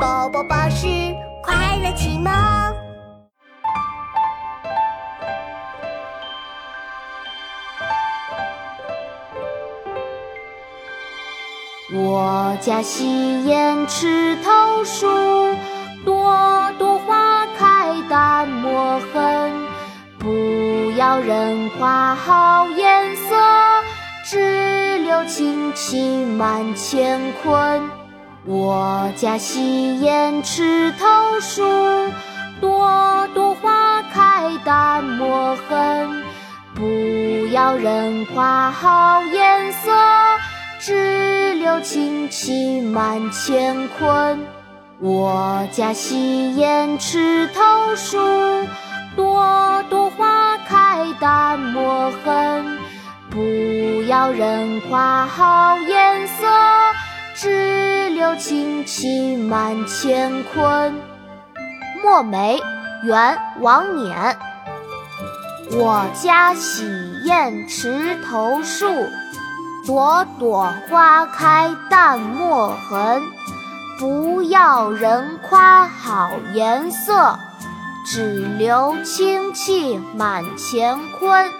宝宝巴士快乐启蒙。我家西檐池头树，朵朵花开淡墨痕。不要人夸好颜色，只留清气满乾坤。我家西檐池头树，朵朵花开淡墨痕。不要人夸好颜色，只留清气满乾坤。我家西檐池头树，朵朵花开淡墨痕。不要人夸好颜色，只留清气满乾坤。墨梅，元·王冕。我家洗砚池头树，朵朵花开淡墨痕。不要人夸好颜色，只留清气满乾坤。